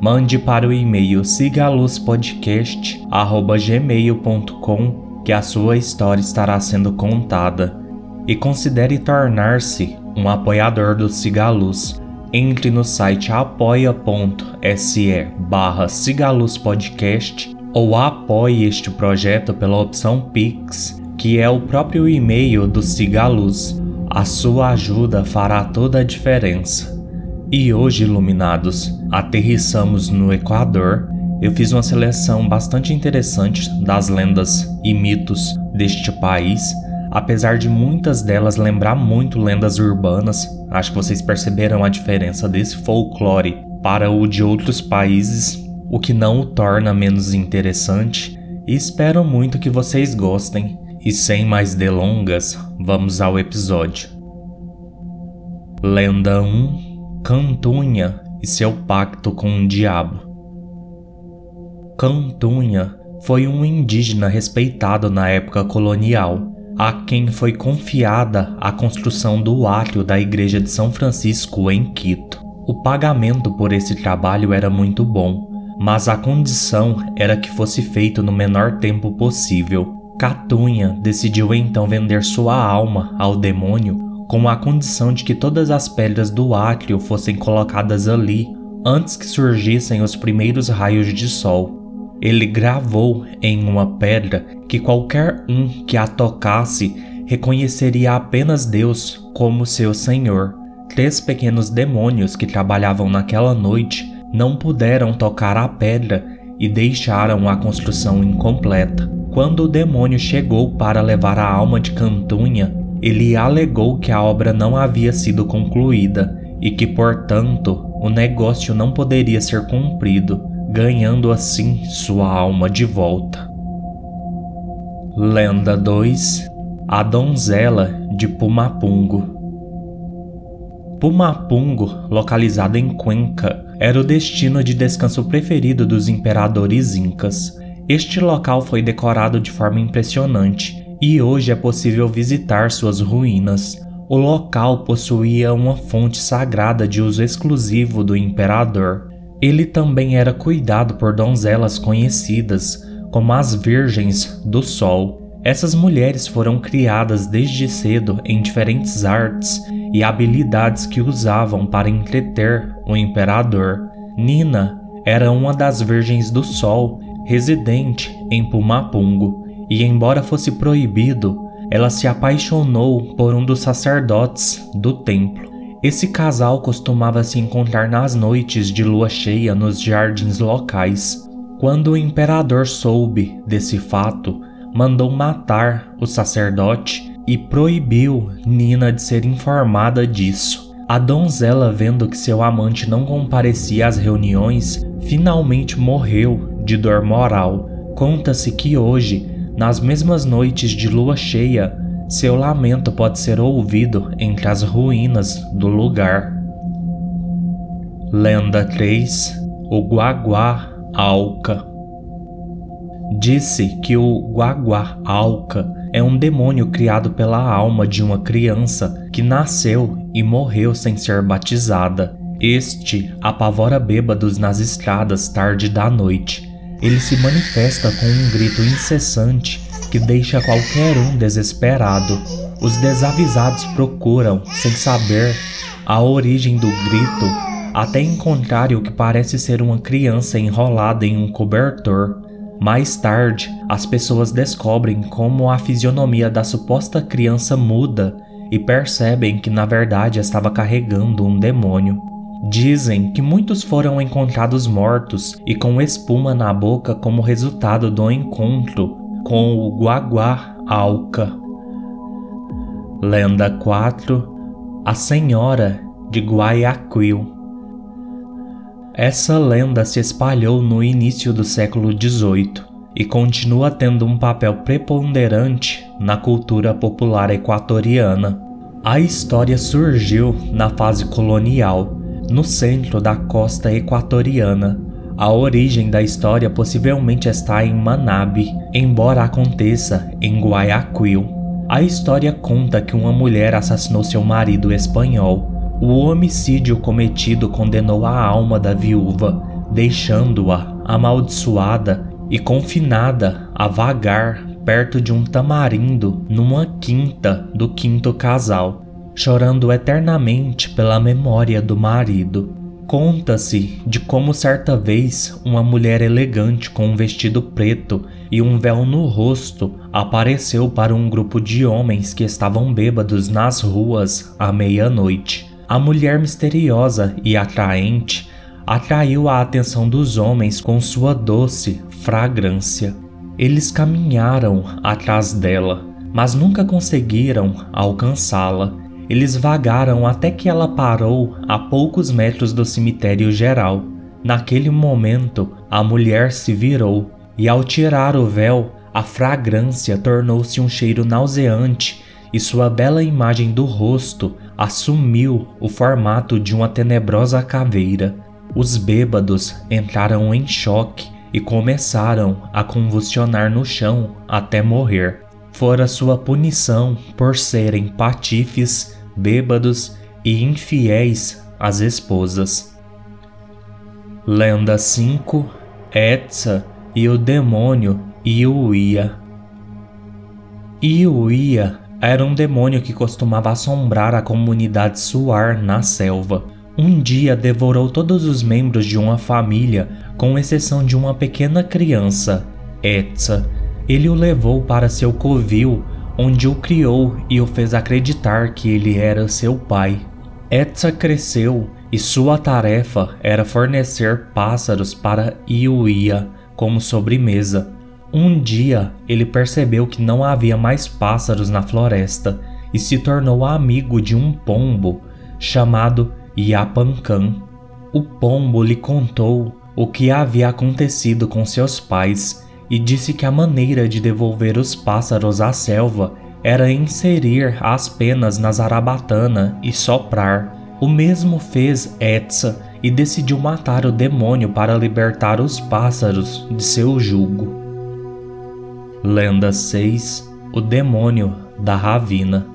mande para o e-mail sigaluzpodcast@gmail.com que a sua história estará sendo contada. E considere tornar-se um apoiador do Sigaluz. Entre no site apoia.se barra Podcast ou apoie este projeto pela opção Pix, que é o próprio e-mail do Sigaluz. A sua ajuda fará toda a diferença. E hoje, iluminados, aterrissamos no Equador. Eu fiz uma seleção bastante interessante das lendas e mitos deste país, apesar de muitas delas lembrar muito lendas urbanas. Acho que vocês perceberam a diferença desse folclore para o de outros países, o que não o torna menos interessante. E espero muito que vocês gostem. E sem mais delongas, vamos ao episódio. Lenda 1 Cantunha e seu pacto com o diabo. Cantunha foi um indígena respeitado na época colonial, a quem foi confiada a construção do átrio da Igreja de São Francisco em Quito. O pagamento por esse trabalho era muito bom, mas a condição era que fosse feito no menor tempo possível. Catunha decidiu então vender sua alma ao demônio com a condição de que todas as pedras do átrio fossem colocadas ali antes que surgissem os primeiros raios de sol. Ele gravou em uma pedra que qualquer um que a tocasse reconheceria apenas Deus como seu Senhor. Três pequenos demônios que trabalhavam naquela noite não puderam tocar a pedra e deixaram a construção incompleta. Quando o demônio chegou para levar a alma de Cantunha, ele alegou que a obra não havia sido concluída e que, portanto, o negócio não poderia ser cumprido, ganhando assim sua alma de volta. Lenda 2 A Donzela de Pumapungo Pumapungo, localizado em Cuenca, era o destino de descanso preferido dos imperadores incas. Este local foi decorado de forma impressionante e hoje é possível visitar suas ruínas. O local possuía uma fonte sagrada de uso exclusivo do imperador. Ele também era cuidado por donzelas conhecidas como as Virgens do Sol. Essas mulheres foram criadas desde cedo em diferentes artes e habilidades que usavam para entreter o imperador. Nina era uma das Virgens do Sol, residente em Pumapungo e, embora fosse proibido, ela se apaixonou por um dos sacerdotes do templo. Esse casal costumava se encontrar nas noites de lua cheia nos jardins locais. Quando o imperador soube desse fato, mandou matar o sacerdote e proibiu Nina de ser informada disso. A donzela, vendo que seu amante não comparecia às reuniões, finalmente morreu de dor moral. Conta-se que hoje nas mesmas noites de lua cheia, seu lamento pode ser ouvido entre as ruínas do lugar. Lenda 3 O Guaguá Alca Disse que o Guaguá Alca é um demônio criado pela alma de uma criança que nasceu e morreu sem ser batizada. Este apavora bêbados nas estradas tarde da noite ele se manifesta com um grito incessante que deixa qualquer um desesperado. Os desavisados procuram, sem saber, a origem do grito, até encontrar o que parece ser uma criança enrolada em um cobertor. Mais tarde, as pessoas descobrem como a fisionomia da suposta criança muda e percebem que na verdade estava carregando um demônio. Dizem que muitos foram encontrados mortos e com espuma na boca como resultado do encontro com o Guaguá Alca. Lenda 4 A Senhora de Guayaquil Essa lenda se espalhou no início do século XVIII e continua tendo um papel preponderante na cultura popular equatoriana. A história surgiu na fase colonial, no centro da costa equatoriana. A origem da história possivelmente está em Manabe, embora aconteça em Guayaquil. A história conta que uma mulher assassinou seu marido espanhol. O homicídio cometido condenou a alma da viúva, deixando-a amaldiçoada e confinada a vagar perto de um tamarindo numa quinta do quinto casal, chorando eternamente pela memória do marido. Conta-se de como certa vez uma mulher elegante com um vestido preto e um véu no rosto apareceu para um grupo de homens que estavam bêbados nas ruas à meia-noite. A mulher misteriosa e atraente atraiu a atenção dos homens com sua doce fragrância. Eles caminharam atrás dela, mas nunca conseguiram alcançá-la eles vagaram até que ela parou a poucos metros do cemitério geral. Naquele momento, a mulher se virou e, ao tirar o véu, a fragrância tornou-se um cheiro nauseante e sua bela imagem do rosto assumiu o formato de uma tenebrosa caveira. Os bêbados entraram em choque e começaram a convulsionar no chão até morrer. Fora sua punição por serem patifes bêbados e infiéis às esposas. Lenda 5 Etsa e o demônio Iuia. Iuia era um demônio que costumava assombrar a comunidade Suar na selva. Um dia devorou todos os membros de uma família, com exceção de uma pequena criança, Etsa. Ele o levou para seu covil onde o criou e o fez acreditar que ele era seu pai. Etsa cresceu e sua tarefa era fornecer pássaros para Iuia como sobremesa. Um dia ele percebeu que não havia mais pássaros na floresta e se tornou amigo de um pombo chamado Yapancan. O pombo lhe contou o que havia acontecido com seus pais e disse que a maneira de devolver os pássaros à selva era inserir as penas na zarabatana e soprar. O mesmo fez Etsa e decidiu matar o demônio para libertar os pássaros de seu jugo. Lenda 6 O Demônio da Ravina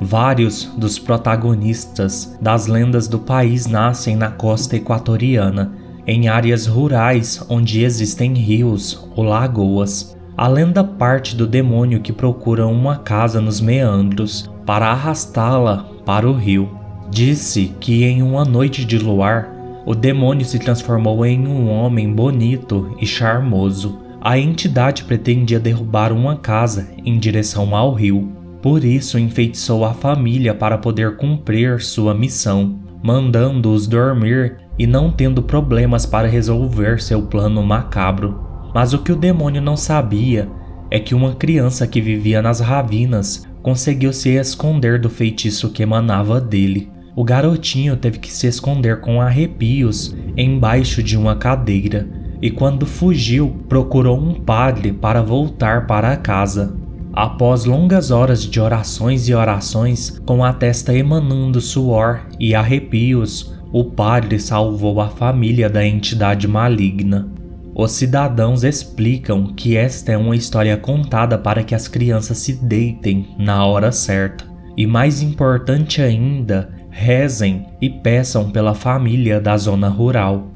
Vários dos protagonistas das lendas do país nascem na costa equatoriana em áreas rurais onde existem rios ou lagoas. A lenda parte do demônio que procura uma casa nos meandros para arrastá-la para o rio. Disse que em uma noite de luar, o demônio se transformou em um homem bonito e charmoso. A entidade pretendia derrubar uma casa em direção ao rio. Por isso enfeitiçou a família para poder cumprir sua missão, mandando-os dormir e não tendo problemas para resolver seu plano macabro. Mas o que o demônio não sabia é que uma criança que vivia nas ravinas conseguiu se esconder do feitiço que emanava dele. O garotinho teve que se esconder com arrepios embaixo de uma cadeira e, quando fugiu, procurou um padre para voltar para casa. Após longas horas de orações e orações, com a testa emanando suor e arrepios, o padre salvou a família da entidade maligna. Os cidadãos explicam que esta é uma história contada para que as crianças se deitem na hora certa. E mais importante ainda, rezem e peçam pela família da zona rural.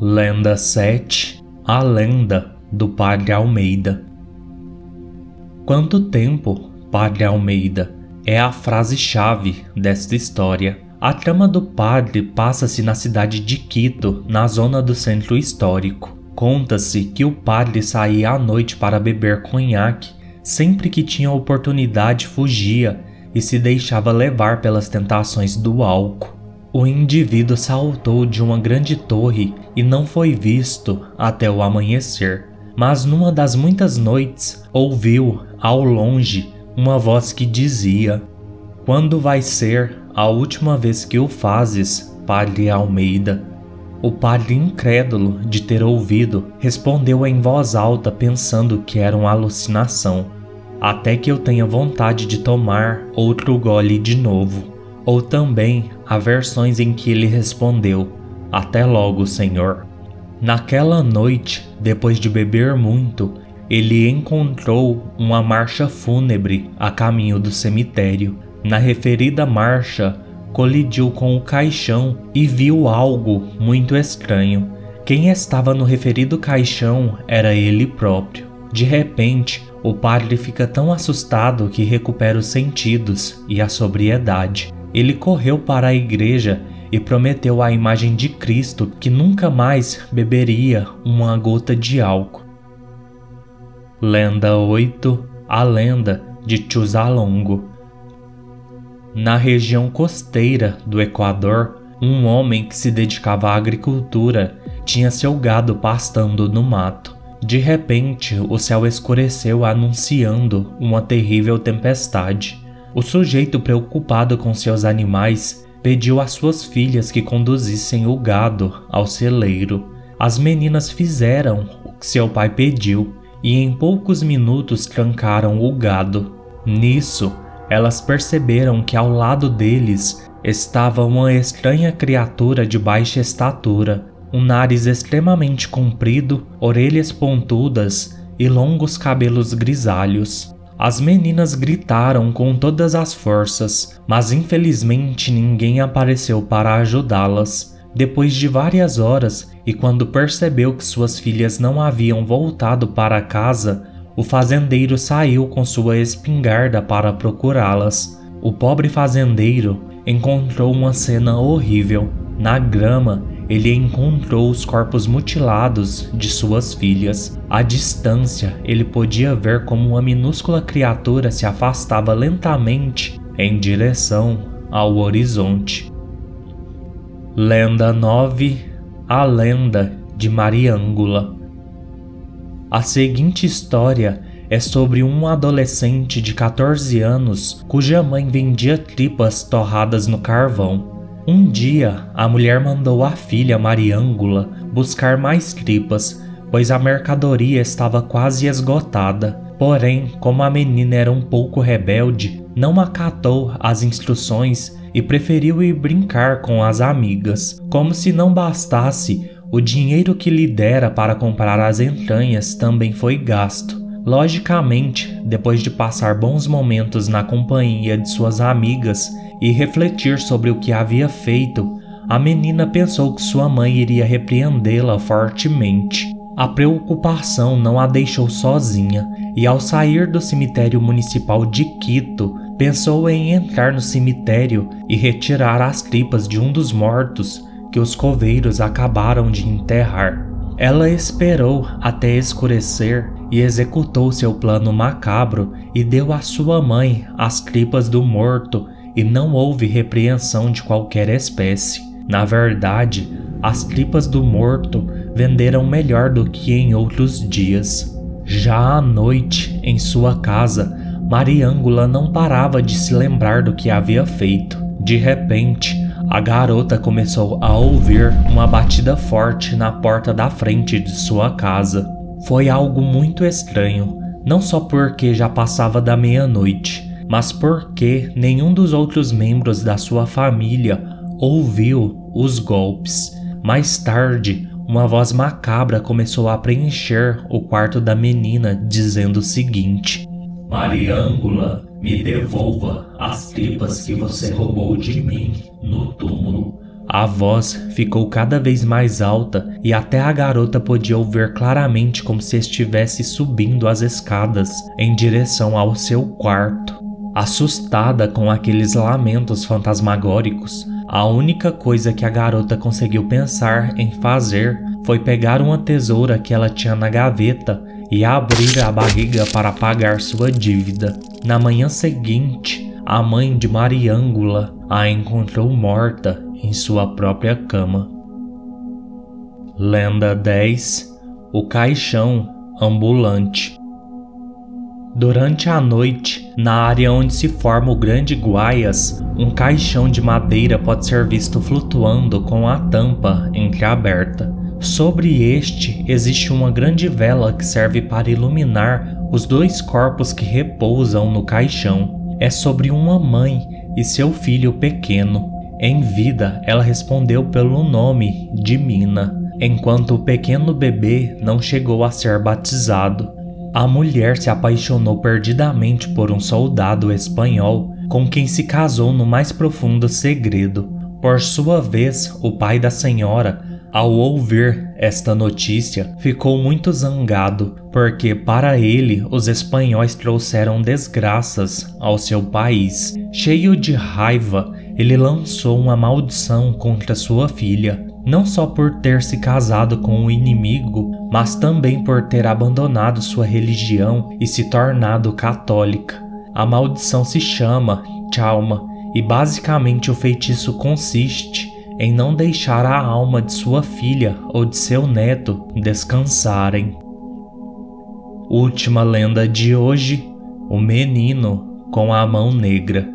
Lenda 7 A Lenda do Padre Almeida Quanto tempo, Padre Almeida? É a frase-chave desta história. A trama do padre passa-se na cidade de Quito, na zona do centro histórico. Conta-se que o padre saía à noite para beber conhaque, sempre que tinha oportunidade fugia e se deixava levar pelas tentações do álcool. O indivíduo saltou de uma grande torre e não foi visto até o amanhecer. Mas numa das muitas noites ouviu, ao longe, uma voz que dizia: Quando vai ser a última vez que o fazes, Padre Almeida. O padre, incrédulo de ter ouvido, respondeu em voz alta, pensando que era uma alucinação. Até que eu tenha vontade de tomar outro gole de novo. Ou também há versões em que ele respondeu: Até logo, Senhor. Naquela noite, depois de beber muito, ele encontrou uma marcha fúnebre a caminho do cemitério. Na referida marcha, colidiu com o caixão e viu algo muito estranho. Quem estava no referido caixão era ele próprio. De repente, o padre fica tão assustado que recupera os sentidos e a sobriedade. Ele correu para a igreja e prometeu à imagem de Cristo que nunca mais beberia uma gota de álcool. Lenda 8 A Lenda de Chuzalongo Na região costeira do Equador, um homem que se dedicava à agricultura tinha seu gado pastando no mato. De repente, o céu escureceu anunciando uma terrível tempestade. O sujeito, preocupado com seus animais, pediu às suas filhas que conduzissem o gado ao celeiro. As meninas fizeram o que seu pai pediu e em poucos minutos trancaram o gado. Nisso, elas perceberam que ao lado deles estava uma estranha criatura de baixa estatura, um nariz extremamente comprido, orelhas pontudas e longos cabelos grisalhos. As meninas gritaram com todas as forças, mas infelizmente ninguém apareceu para ajudá-las. Depois de várias horas, e quando percebeu que suas filhas não haviam voltado para casa, o fazendeiro saiu com sua espingarda para procurá-las. O pobre fazendeiro encontrou uma cena horrível. Na grama, ele encontrou os corpos mutilados de suas filhas. À distância, ele podia ver como uma minúscula criatura se afastava lentamente em direção ao horizonte. Lenda 9 A Lenda de Mariângula A seguinte história é sobre um adolescente de 14 anos cuja mãe vendia tripas torradas no carvão. Um dia, a mulher mandou a filha Mariângula buscar mais tripas, pois a mercadoria estava quase esgotada. Porém, como a menina era um pouco rebelde, não acatou as instruções e preferiu ir brincar com as amigas. Como se não bastasse, o dinheiro que lhe dera para comprar as entranhas também foi gasto. Logicamente, depois de passar bons momentos na companhia de suas amigas e refletir sobre o que havia feito, a menina pensou que sua mãe iria repreendê-la fortemente. A preocupação não a deixou sozinha e, ao sair do cemitério municipal de Quito, pensou em entrar no cemitério e retirar as tripas de um dos mortos que os coveiros acabaram de enterrar. Ela esperou até escurecer e executou seu plano macabro e deu à sua mãe as tripas do morto e não houve repreensão de qualquer espécie. Na verdade, as tripas do morto venderam melhor do que em outros dias. Já à noite, em sua casa, Mariângula não parava de se lembrar do que havia feito. De repente, a garota começou a ouvir uma batida forte na porta da frente de sua casa. Foi algo muito estranho, não só porque já passava da meia-noite, mas porque nenhum dos outros membros da sua família ouviu os golpes. Mais tarde, uma voz macabra começou a preencher o quarto da menina, dizendo o seguinte: Mariângula, me devolva as tripas que você roubou de mim no túmulo. A voz ficou cada vez mais alta e até a garota podia ouvir claramente como se estivesse subindo as escadas em direção ao seu quarto. Assustada com aqueles lamentos fantasmagóricos, a única coisa que a garota conseguiu pensar em fazer foi pegar uma tesoura que ela tinha na gaveta e abrir a barriga para pagar sua dívida. Na manhã seguinte, a mãe de Mariângula a encontrou morta em sua própria cama. Lenda 10 O Caixão Ambulante Durante a noite, na área onde se forma o Grande Guaias, um caixão de madeira pode ser visto flutuando com a tampa entreaberta. Sobre este existe uma grande vela que serve para iluminar os dois corpos que repousam no caixão. É sobre uma mãe e seu filho pequeno. Em vida, ela respondeu pelo nome de Mina, enquanto o pequeno bebê não chegou a ser batizado. A mulher se apaixonou perdidamente por um soldado espanhol com quem se casou no mais profundo segredo. Por sua vez, o pai da senhora, ao ouvir esta notícia, ficou muito zangado, porque para ele os espanhóis trouxeram desgraças ao seu país. Cheio de raiva, ele lançou uma maldição contra sua filha, não só por ter se casado com o inimigo, mas também por ter abandonado sua religião e se tornado católica. A maldição se chama Chalma e basicamente o feitiço consiste em não deixar a alma de sua filha ou de seu neto descansarem. Última lenda de hoje: o menino com a mão negra.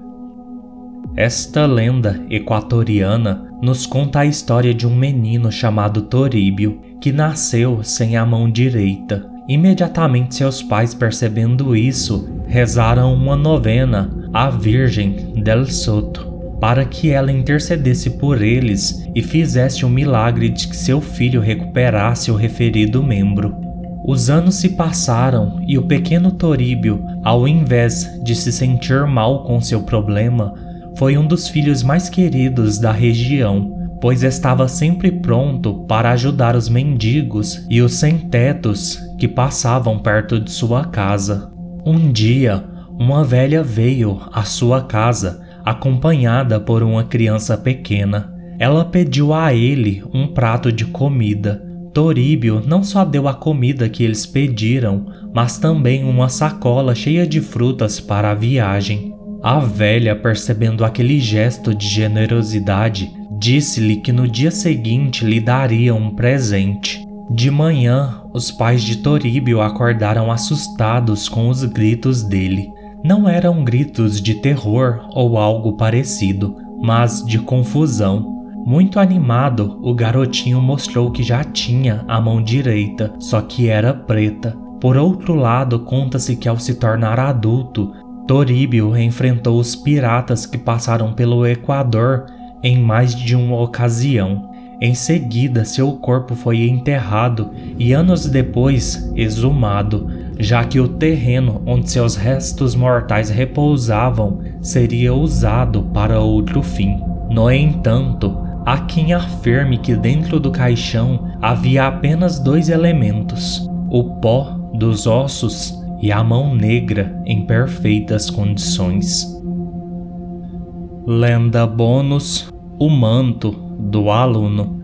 Esta lenda equatoriana nos conta a história de um menino chamado Toríbio que nasceu sem a mão direita. Imediatamente seus pais, percebendo isso, rezaram uma novena à Virgem del Soto para que ela intercedesse por eles e fizesse o milagre de que seu filho recuperasse o referido membro. Os anos se passaram e o pequeno Toríbio, ao invés de se sentir mal com seu problema, foi um dos filhos mais queridos da região, pois estava sempre pronto para ajudar os mendigos e os sem-tetos que passavam perto de sua casa. Um dia, uma velha veio à sua casa, acompanhada por uma criança pequena. Ela pediu a ele um prato de comida. Toríbio não só deu a comida que eles pediram, mas também uma sacola cheia de frutas para a viagem. A velha, percebendo aquele gesto de generosidade, disse-lhe que no dia seguinte lhe daria um presente. De manhã, os pais de Toríbio acordaram assustados com os gritos dele. Não eram gritos de terror ou algo parecido, mas de confusão. Muito animado, o garotinho mostrou que já tinha a mão direita, só que era preta. Por outro lado, conta-se que ao se tornar adulto, Toríbio enfrentou os piratas que passaram pelo Equador em mais de uma ocasião. Em seguida, seu corpo foi enterrado e anos depois exumado, já que o terreno onde seus restos mortais repousavam seria usado para outro fim. No entanto, há quem afirme que dentro do caixão havia apenas dois elementos: o pó dos ossos e a mão negra em perfeitas condições. Lenda bônus: O manto do aluno.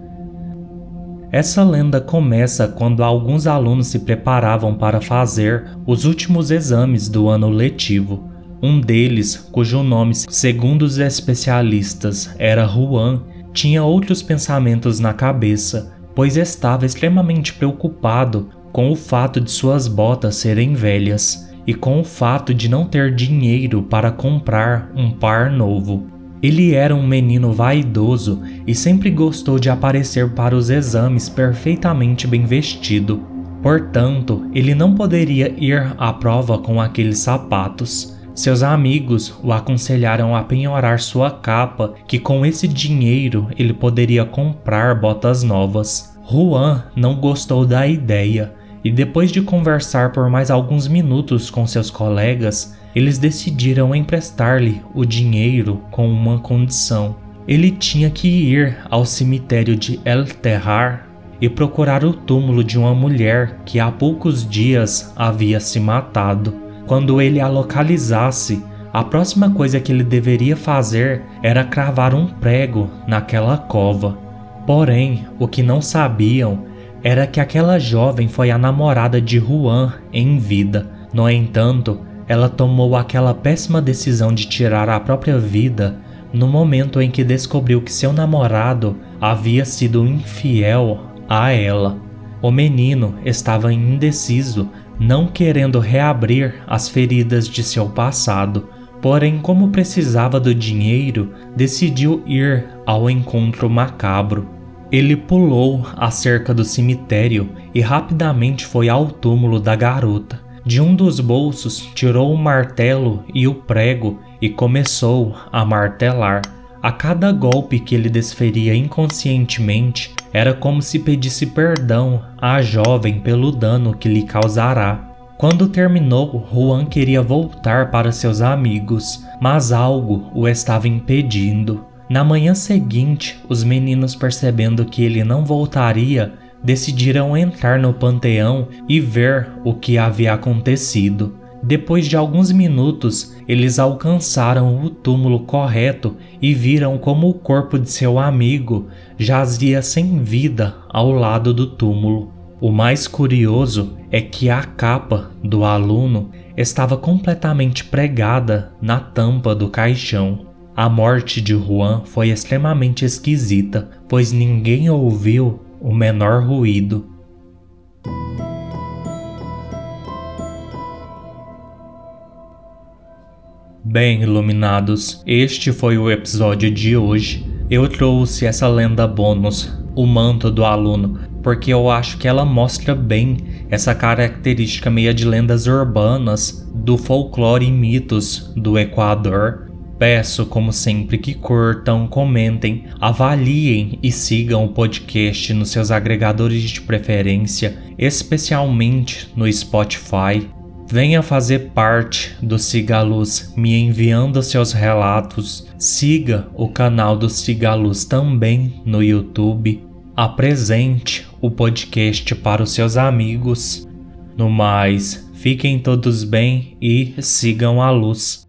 Essa lenda começa quando alguns alunos se preparavam para fazer os últimos exames do ano letivo. Um deles, cujo nome, segundo os especialistas, era Juan, tinha outros pensamentos na cabeça, pois estava extremamente preocupado com o fato de suas botas serem velhas e com o fato de não ter dinheiro para comprar um par novo. Ele era um menino vaidoso e sempre gostou de aparecer para os exames perfeitamente bem vestido. Portanto, ele não poderia ir à prova com aqueles sapatos. Seus amigos o aconselharam a penhorar sua capa, que com esse dinheiro ele poderia comprar botas novas. Juan não gostou da ideia e depois de conversar por mais alguns minutos com seus colegas, eles decidiram emprestar-lhe o dinheiro com uma condição. Ele tinha que ir ao cemitério de El Terrar e procurar o túmulo de uma mulher que há poucos dias havia se matado. Quando ele a localizasse, a próxima coisa que ele deveria fazer era cravar um prego naquela cova. Porém, o que não sabiam era que aquela jovem foi a namorada de Juan em vida. No entanto, ela tomou aquela péssima decisão de tirar a própria vida no momento em que descobriu que seu namorado havia sido infiel a ela. O menino estava indeciso, não querendo reabrir as feridas de seu passado. Porém, como precisava do dinheiro, decidiu ir ao encontro macabro. Ele pulou a cerca do cemitério e rapidamente foi ao túmulo da garota. De um dos bolsos, tirou o martelo e o prego e começou a martelar. A cada golpe que ele desferia inconscientemente, era como se pedisse perdão à jovem pelo dano que lhe causará. Quando terminou, Juan queria voltar para seus amigos, mas algo o estava impedindo. Na manhã seguinte, os meninos, percebendo que ele não voltaria, decidiram entrar no panteão e ver o que havia acontecido. Depois de alguns minutos, eles alcançaram o túmulo correto e viram como o corpo de seu amigo jazia sem vida ao lado do túmulo. O mais curioso é que a capa do aluno estava completamente pregada na tampa do caixão. A morte de Juan foi extremamente esquisita, pois ninguém ouviu o menor ruído. Bem, iluminados, este foi o episódio de hoje. Eu trouxe essa lenda bônus, o manto do aluno, porque eu acho que ela mostra bem essa característica meia de lendas urbanas do folclore e mitos do Equador. Peço, como sempre, que curtam, comentem, avaliem e sigam o podcast nos seus agregadores de preferência, especialmente no Spotify. Venha fazer parte do Cigaluz me enviando seus relatos. Siga o canal do Cigaluz também no YouTube. Apresente o podcast para os seus amigos. No mais, fiquem todos bem e sigam a luz.